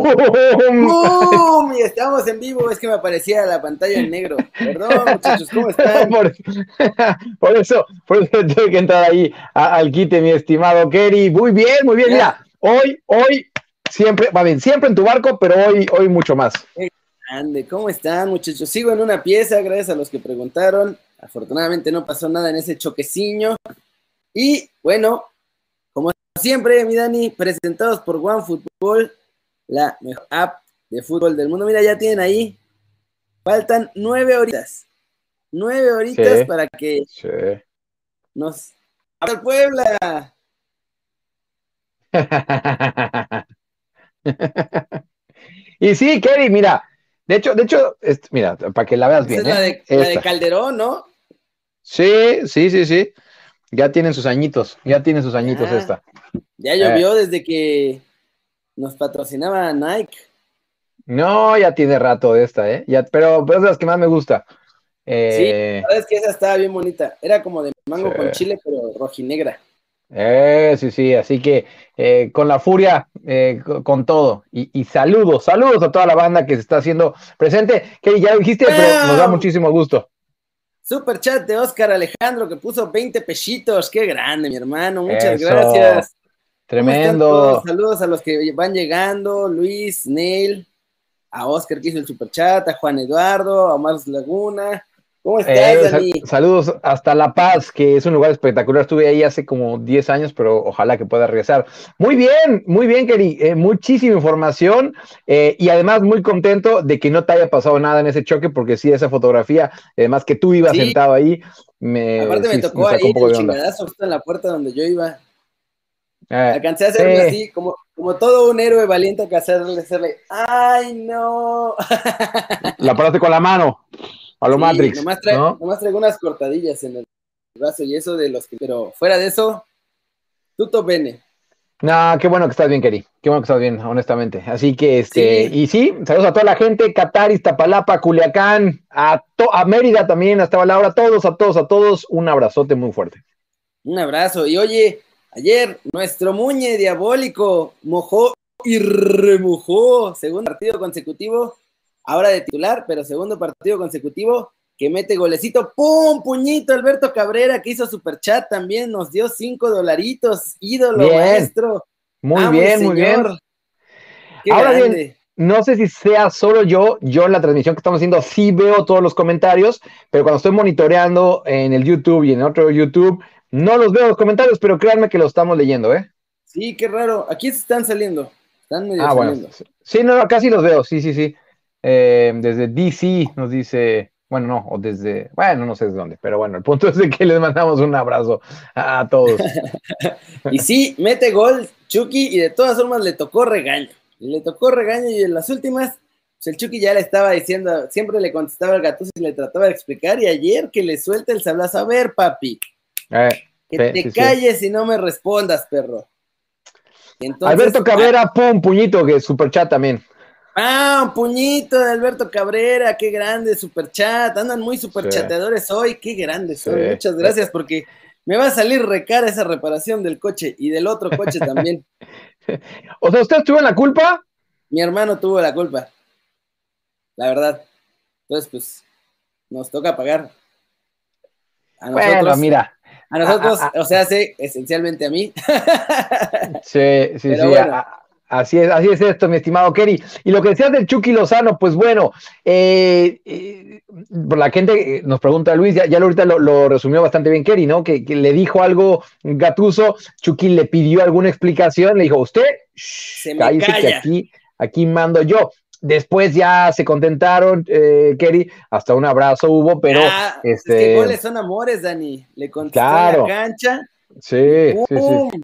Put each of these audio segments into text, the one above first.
¡Bum! Y estamos en vivo, es que me aparecía la pantalla en negro. Perdón, muchachos, ¿cómo están? Por, eso, por eso tengo que entrar ahí al quite, mi estimado Kerry. Muy bien, muy bien. Mira, hoy, hoy, siempre, va bien, siempre en tu barco, pero hoy, hoy mucho más. Grande, ¿cómo están, muchachos? Sigo en una pieza, gracias a los que preguntaron. Afortunadamente no pasó nada en ese choqueciño. Y bueno, como siempre, mi Dani, presentados por OneFootball, la mejor app de fútbol del mundo. Mira, ya tienen ahí. Faltan nueve horitas. Nueve horitas para que nos. ¡A Puebla! y sí, Kerry, mira. De hecho, de hecho, mira, para que la veas bien. Es la, ¿eh? la de Calderón, ¿no? Sí, sí, sí, sí. Ya tienen sus añitos, ya tienen sus añitos esta. Ya llovió eh. desde que nos patrocinaba Nike. No, ya tiene rato de esta, ¿eh? Ya, pero, es de las que más me gusta. Eh, sí, la verdad es que esa estaba bien bonita. Era como de mango con chile, pero rojinegra. Eh, sí, sí, así que eh, con la furia, con todo. Y, saludos, saludos a toda la banda que se está haciendo presente. Que ya dijiste, pero nos da muchísimo gusto. Super chat de Oscar Alejandro que puso 20 pechitos. Qué grande, mi hermano. Muchas gracias. Tremendo. Saludos a los que van llegando. Luis, Neil, a Oscar que hizo el super chat, a Juan Eduardo, a Mars Laguna. ¿Cómo estás, eh, Dani? saludos hasta La Paz, que es un lugar espectacular. Estuve ahí hace como 10 años, pero ojalá que pueda regresar. Muy bien, muy bien, Keri. Eh, muchísima información eh, y además muy contento de que no te haya pasado nada en ese choque, porque sí, esa fotografía, además que tú ibas sentado ahí, me. Aparte me tocó ahí el chingadazo en la puerta donde yo iba. Alcancé a hacerlo así, como, como todo un héroe valiente que hacerle, hacerle, ¡ay, no! La paraste con la mano. A lo Matrix. Nomás, traigo unas cortadillas en el brazo y eso de los que. Pero fuera de eso, tutto bene. No, qué bueno que estás bien, Keri. Qué bueno que estás bien, honestamente. Así que, este, y sí, saludos a toda la gente, Qatar, Iztapalapa, Culiacán, a, a Mérida también, hasta Laura, a todos, a todos, a todos, un abrazote muy fuerte. Un abrazo. Y oye, ayer nuestro Muñe diabólico mojó y remojó, segundo partido consecutivo, ahora de titular, pero segundo partido consecutivo que mete golecito, ¡pum! Puñito, Alberto Cabrera, que hizo super chat también, nos dio cinco dolaritos, ídolo maestro. Muy bien, muy bien. ahora bien, no sé si sea solo yo, yo en la transmisión que estamos haciendo sí veo todos los comentarios, pero cuando estoy monitoreando en el YouTube y en otro YouTube, no los veo los comentarios, pero créanme que los estamos leyendo, ¿eh? Sí, qué raro. Aquí están saliendo. Están medio ah, Bueno. Sí, no, casi los veo, sí, sí, sí. Eh, desde DC nos dice, bueno, no, o desde, bueno, no sé de dónde, pero bueno, el punto es de que les mandamos un abrazo a, todos. y sí, mete gol Chucky y de todas formas le tocó regaño. Le tocó regaño y en las últimas, pues el Chucky ya le estaba diciendo, siempre le contestaba al gato y le trataba de explicar y ayer que le suelte el sablazo, a ver, papi, eh, que te calles y no me respondas, perro. Alberto Cabrera, pum, puñito, que super chat también. Ah, un puñito de Alberto Cabrera, qué grande, super chat. Andan muy super chateadores hoy, qué grandes son. Muchas gracias porque me va a salir recara esa reparación del coche y del otro coche también. o sea, ¿usted tuvo la culpa? Mi hermano tuvo la culpa. La verdad. Entonces, pues, nos toca pagar. A nosotros, bueno, mira. A nosotros, o sea, sí, esencialmente a mí. sí, sí, sí. Así es, así es esto, mi estimado Kerry. Y lo que decías del Chucky Lozano, pues bueno, eh, eh, la gente nos pregunta, Luis, ya, ya ahorita lo, resumió bastante bien Kerry, ¿no? Que, le dijo algo Gatuso, Chucky le pidió alguna explicación, le dijo, usted, se me que aquí, aquí mando yo. Después ya se contentaron, eh, Kerry, hasta un abrazo hubo, pero. este... Es que este, goles son amores, Dani. Le contestó la cancha. Sí, sí, sí.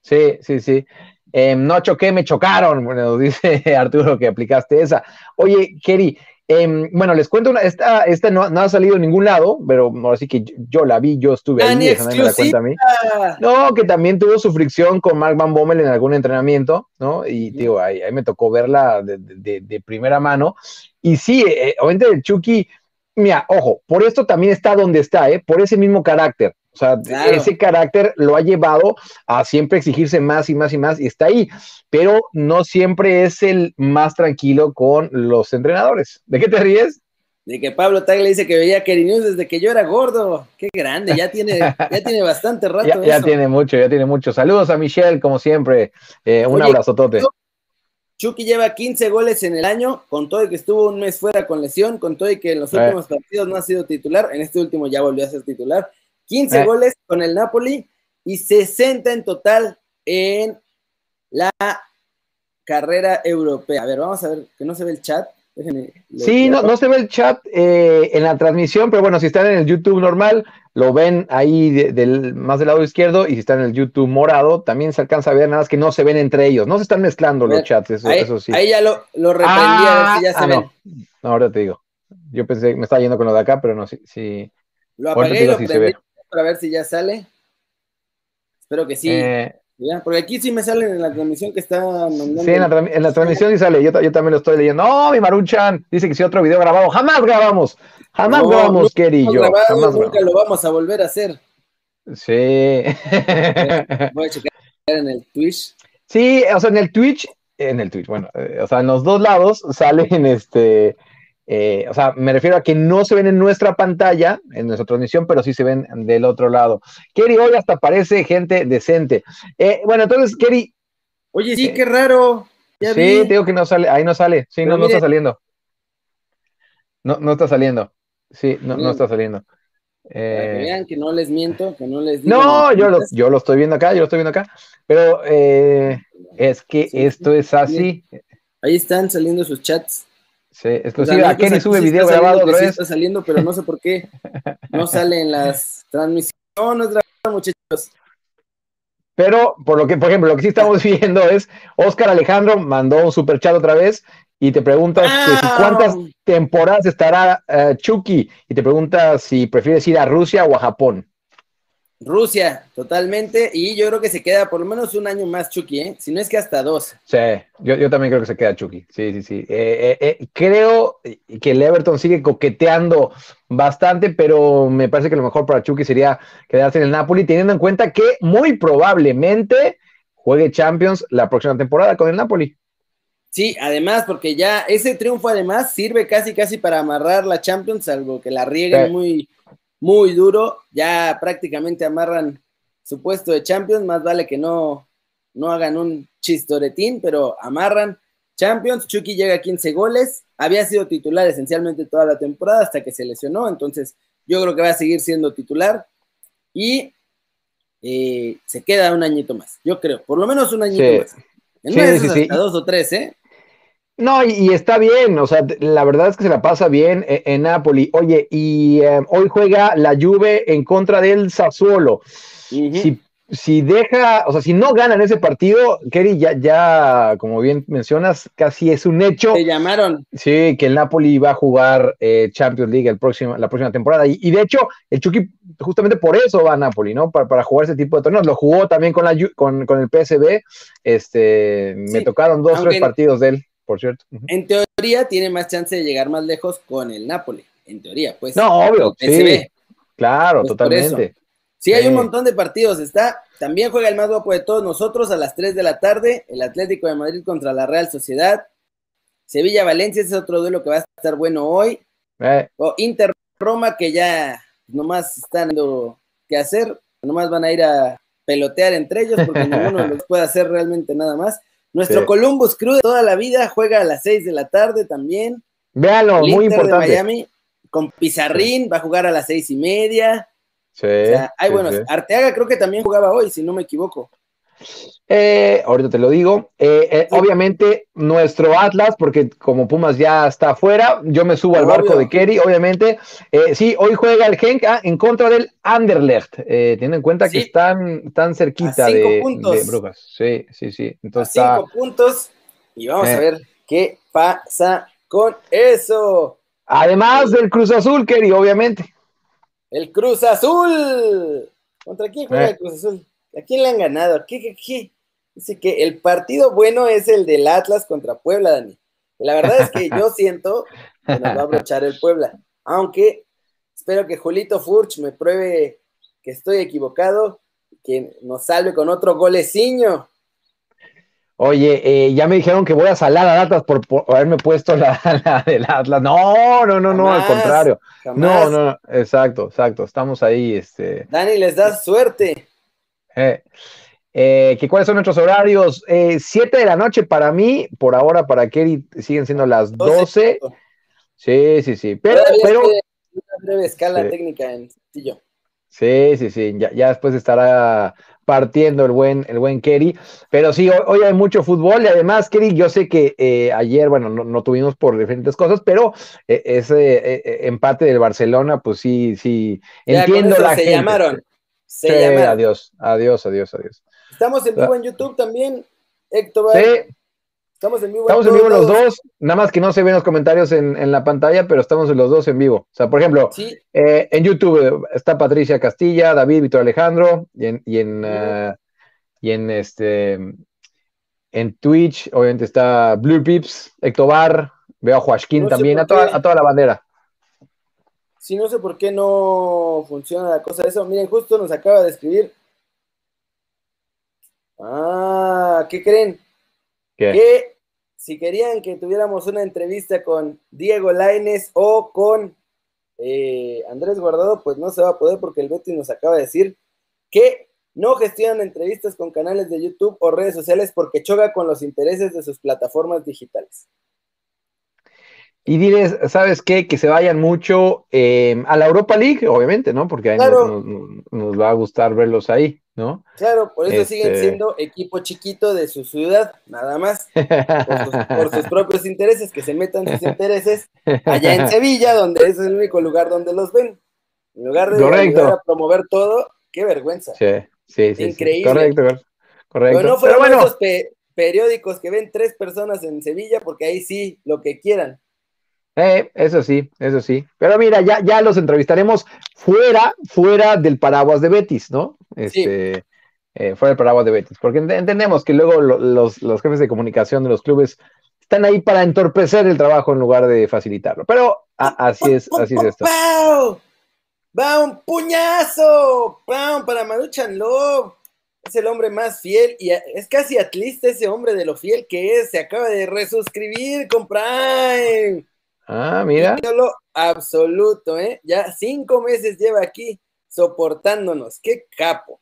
Sí, sí, sí. Em, no choqué, me chocaron. Bueno, dice Arturo que aplicaste esa. Oye, Kerry, em, bueno, les cuento una, esta, esta no, ha salido en ningún lado, pero ahora sí que yo, la vi, yo estuve ahí, me la cuenta a mí. No, que también tuvo su fricción con Mark Van Bommel en algún entrenamiento, ¿no? Y digo, ahí, me tocó verla de, primera mano. Y sí, eh, obviamente el Chucky, mira, ojo, por esto también está donde está, ¿eh? Por ese mismo carácter. O sea, ese carácter lo ha llevado a siempre exigirse más y más y más y está ahí, pero no siempre es el más tranquilo con los entrenadores. ¿De qué te ríes? De que Pablo Tagle dice que veía Kerry News desde que yo era gordo. Qué grande, ya tiene, ya tiene bastante rato. ya, tiene mucho, ya tiene mucho. Saludos a Michelle, como siempre. Eh, un abrazo, Tote. Chucky lleva 15 goles en el año, con todo y que estuvo un mes fuera con lesión, con todo y que en los últimos partidos no ha sido titular, en este último ya volvió a ser titular. 15 goles con el Napoli y 60 en total en la carrera europea. A ver, vamos a ver, que no se ve el chat. sí, no, no, se ve el chat eh, en la transmisión, pero bueno, si están en el YouTube normal, lo ven ahí del, más del lado izquierdo, y si están en el YouTube morado, también se alcanza a ver, nada más que no se ven entre ellos, no se están mezclando los chats, eso, ahí, sí. Ahí ya lo, lo reprendí, a ver si ya se ah, ven. No. ahora te digo. Yo pensé que me estaba yendo con lo de acá, pero no, sí. sí. Lo apagué y lo prendí para ver si ya sale. Espero que sí. Eh, porque aquí sí me salen en la transmisión que está mandando. Sí, en la, transmisión sí sale. Yo, también lo estoy leyendo. No, mi Maruchan dice que si otro video grabado. Jamás grabamos. Jamás grabamos, y yo. nunca lo vamos a volver a hacer. Sí. Voy a checar en el Twitch. Sí, o sea, en el Twitch, en el Twitch, bueno, eh, o sea, en los dos lados salen este eh, o sea, me refiero a que no se ven en nuestra pantalla, en nuestra transmisión, pero sí se ven del otro lado. Kerry hoy hasta parece gente decente. Eh, bueno, entonces, Kerry. Oye, sí, qué raro. sí, digo que no sale, ahí no sale, sí, no, no está saliendo. No, no está saliendo. Sí, no, no está saliendo. Para que eh, vean que no les miento, que no les digo No, yo lo, yo lo estoy viendo acá, yo lo estoy viendo acá. Pero es que esto es así. Ahí están saliendo sus chats. Sí, exclusiva. ¿A Kenny sube video grabado otra vez? está saliendo, pero no sé por qué no sale en las transmisiones, muchachos. Pero, por lo que, por ejemplo, lo que sí estamos viendo es Oscar Alejandro mandó un super chat otra vez y te preguntas ah. cuántas temporadas estará uh, Chucky y te preguntas si prefieres ir a Rusia o a Japón. Rusia, totalmente. Y yo creo que se queda por lo menos un año más Chucky, ¿eh? Si no es que hasta dos. Sí, yo, también creo que se queda Chucky. Sí, sí, sí. Eh, eh, eh, creo que el Everton sigue coqueteando bastante, pero me parece que lo mejor para Chucky sería quedarse en el Napoli, teniendo en cuenta que muy probablemente juegue Champions la próxima temporada con el Napoli. Sí, además, porque ya ese triunfo además sirve casi casi para amarrar la Champions, algo que la rieguen muy muy duro, ya prácticamente amarran su puesto de Champions, más vale que no, no hagan un chistoretín, pero amarran Champions, Chucky llega a 15 goles, había sido titular esencialmente toda la temporada hasta que se lesionó, entonces yo creo que va a seguir siendo titular y eh, se queda un añito más, yo creo, por lo menos un añito más. En sí, hasta dos o tres, ¿eh? No, y, está bien, o sea, la verdad es que se la pasa bien en, en Napoli. Oye, y eh, hoy juega la Juve en contra del Sassuolo. si, si, deja, o sea, si no ganan ese partido, Kerry, ya, ya, como bien mencionas, casi es un hecho. Se llamaron. Sí, que el Napoli va a jugar eh, Champions League el próximo, la próxima temporada. Y, de hecho, el Chucky justamente por eso va a Napoli, ¿no? Para, para jugar ese tipo de torneos. Lo jugó también con, la, con, con el PSB. Este, me tocaron dos, tres partidos de él por cierto. En teoría tiene más chance de llegar más lejos con el Napoli, en teoría, pues. No, obvio, sí. Claro, pues totalmente. Sí, hay un montón de partidos. Está, también juega el más guapo de todos nosotros a las 3 de la tarde, el Atlético de Madrid contra la Real Sociedad. Sevilla-Valencia, ese es otro duelo que va a estar bueno hoy. Eh. O Inter-Roma, que ya nomás están que hacer, nomás van a ir a pelotear entre ellos porque ninguno les puede hacer realmente nada más. Nuestro Columbus Crew de toda la vida juega a las 6 de la tarde también. Véalo, muy importante. De Miami con Pizarrín va a jugar a las seis y media. Sí. hay buenos. Arteaga creo que también jugaba hoy, si no me equivoco. Eh, ahorita te lo digo. Eh, eh, obviamente, nuestro Atlas, porque como Pumas ya está afuera, yo me subo al barco de Kerry, obviamente. sí, hoy juega el Genk ah, en contra del Anderlecht, teniendo en cuenta que están tan cerquita de, Brujas. Sí, sí, sí. Entonces cinco puntos y vamos a ver qué pasa con eso. Además del Cruz Azul, Kerry, obviamente. El Cruz Azul. ¿Contra quién juega el Cruz Azul? ¿A quién le han ganado? ¿Qué, qué, qué? Dice que el partido bueno es el del Atlas contra Puebla, Dani. la verdad es que yo siento que nos va a brochar el Puebla. Aunque espero que Julito Furch me pruebe que estoy equivocado, que nos salve con otro goleciño. Oye, eh, ya me dijeron que voy a salar a Atlas por, haberme puesto la, la, del Atlas. No, no, no, no, al contrario. No, no, exacto, exacto. Estamos ahí. Este... Dani, les da suerte. Eh, eh, ¿Cuáles son nuestros horarios? Eh, siete de la noche para mí, por ahora para Kerry siguen siendo las 12. Sí, sí, sí. Pero, pero una breve escala técnica en Sillo. Sí, sí, sí. Ya, ya después estará partiendo el buen, el buen Kerry. Pero sí, hoy, hay mucho fútbol y además, Kerry, yo sé que eh, ayer, bueno, no, tuvimos por diferentes cosas, pero eh, ese eh, empate del Barcelona, pues sí, sí, entiendo la se Llamaron. Se llamaron. Adiós, adiós, adiós, adiós. Estamos en vivo en YouTube también, Héctor. Sí. Estamos en vivo. Estamos en vivo los dos, nada más que no se ven los comentarios en, la pantalla, pero estamos los dos en vivo. O sea, por ejemplo, eh, en YouTube está Patricia Castilla, David, Víctor Alejandro, y en, y en, eh, y en este en Twitch, obviamente está Blue Pips, Ectobar, veo a Joaquín también, a toda, a toda la bandera. Sí, no sé por qué no funciona la cosa de eso. Miren, justo nos acaba de escribir. Ah, ¿qué creen? que si querían que tuviéramos una entrevista con Diego Laines o con eh, Andrés Guardado, pues no se va a poder porque el Betty nos acaba de decir que no gestionan entrevistas con canales de YouTube o redes sociales porque choca con los intereses de sus plataformas digitales. Y diles, ¿sabes qué? Que se vayan mucho eh, a la Europa League, obviamente, ¿no? Porque a nos, nos, va a gustar verlos ahí. ¿no? Claro, por eso siguen este siendo equipo chiquito de su ciudad, nada más, por sus, propios intereses, que se metan sus intereses allá en Sevilla, donde es el único lugar donde los ven. En lugar de a promover todo, qué vergüenza. Sí, sí, sí. Increíble. Correcto, correcto. Pero no fueron esos periódicos que ven tres personas en Sevilla, porque ahí sí, lo que quieran. Eh, eso sí, eso sí. Pero mira, ya, ya los entrevistaremos fuera, fuera del paraguas de Betis, ¿no? Este, eh, fuera del paraguas de Betis, porque entendemos que luego los, jefes de comunicación de los clubes están ahí para entorpecer el trabajo en lugar de facilitarlo. Pero así es, así es esto. ¡Pau! ¡Va un puñazo! ¡Pau! Para Maruchan Love. Es el hombre más fiel y es casi atlista ese hombre de lo fiel que es. Se acaba de resuscribir con Prime. Ah, mira. absoluto, ¿eh? Ya cinco meses lleva aquí soportándonos. ¡Qué capo!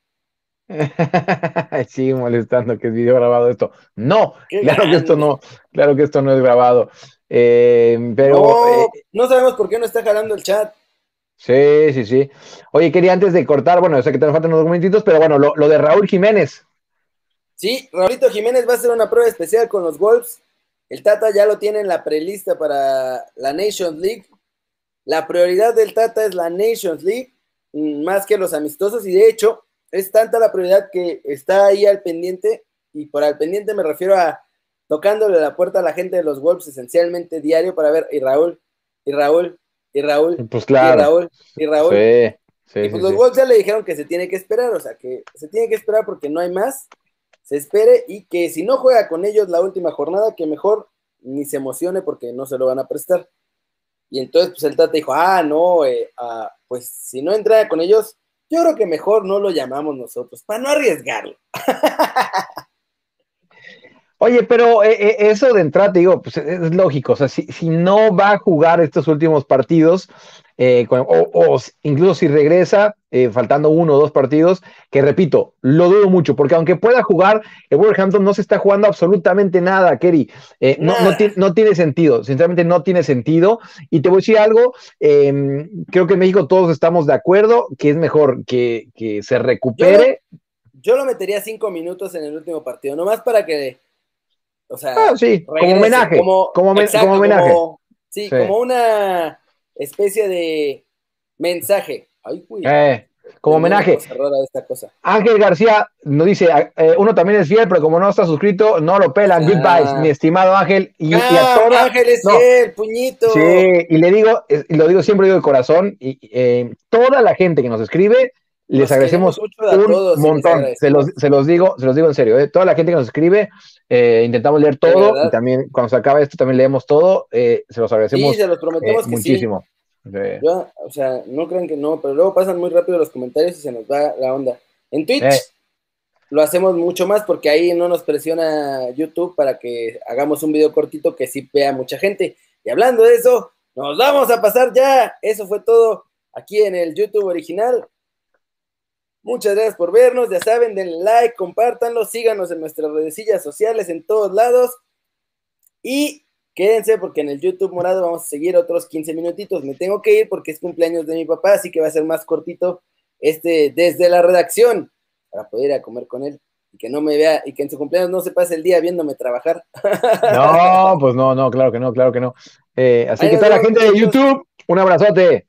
Sigue molestando que es video grabado esto. No, claro que esto no, claro que esto no es grabado. Eh, pero no, eh, no, sabemos por qué no está jalando el chat. Sí, sí, sí. Oye, quería antes de cortar, bueno, sé que te faltan unos documentitos, pero bueno, lo, lo de Raúl Jiménez. Sí, Raúlito Jiménez va a hacer una prueba especial con los Wolves el Tata ya lo tiene en la prelista para la Nations League. La prioridad del Tata es la Nations League, mm, más que los amistosos, y de hecho es tanta la prioridad que está ahí al pendiente, y por al pendiente me refiero a tocándole la puerta a la gente de los Wolves esencialmente diario para ver, y Raúl, y Raúl, y Raúl, pues claro. y Raúl, y Raúl. y pues los Wolves ya le dijeron que se tiene que esperar, o sea, que se tiene que esperar porque no hay más, se espere y que si no juega con ellos la última jornada, que mejor ni se emocione porque no se lo van a prestar. Y entonces pues el Tata dijo, ah, no, eh, ah, pues si no entra con ellos, yo creo que mejor no lo llamamos nosotros, para no arriesgarlo. Oye, pero eh, eh, eso de entrada, digo, pues es lógico, o sea, si, si no va a jugar estos últimos partidos, eh, o, incluso si regresa, eh, faltando uno o dos partidos, que repito, lo dudo mucho, porque aunque pueda jugar, el Wolverhampton no se está jugando absolutamente nada, Kerry. Eh, no, no, tiene sentido, sinceramente no tiene sentido. Y te voy a decir algo, em, creo que en México todos estamos de acuerdo que es mejor que, se recupere. Yo lo, metería cinco minutos en el último partido, nomás para que, o sea, ah, sí, como homenaje, como, como, homenaje. sí, como una especie de mensaje. Ay, eh, como homenaje. Esta cosa. Ángel García nos dice, eh, uno también es fiel, pero como no está suscrito, no lo pelan. Goodbye, mi estimado Ángel. Y, a toda, Ángel es fiel, puñito. Sí, y le digo, y lo digo siempre digo de corazón, y eh, toda la gente que nos escribe, les agradecemos un montón. Se los, se los, digo, se los digo en serio. Toda la gente que nos escribe, intentamos leer todo y también cuando se acaba esto también leemos todo. se los agradecemos sí, se los prometemos muchísimo. o sea, no crean que no, pero luego pasan muy rápido los comentarios y se nos va la onda. En Twitch eh. lo hacemos mucho más porque ahí no nos presiona YouTube para que hagamos un video cortito que sí vea mucha gente. Y hablando de eso, nos vamos a pasar ya. Eso fue todo aquí en el YouTube original. Muchas gracias por vernos. Ya saben, denle like, compártanlo, síganos en nuestras redes sociales en todos lados. Y quédense porque en el YouTube morado vamos a seguir otros 15 minutitos. Me tengo que ir porque es cumpleaños de mi papá, así que va a ser más cortito este desde la redacción para poder ir a comer con él y que no me vea y que en su cumpleaños no se pase el día viéndome trabajar. No, pues no, no, claro que no, claro que no. Eh, así que está la gente de YouTube, un abrazote.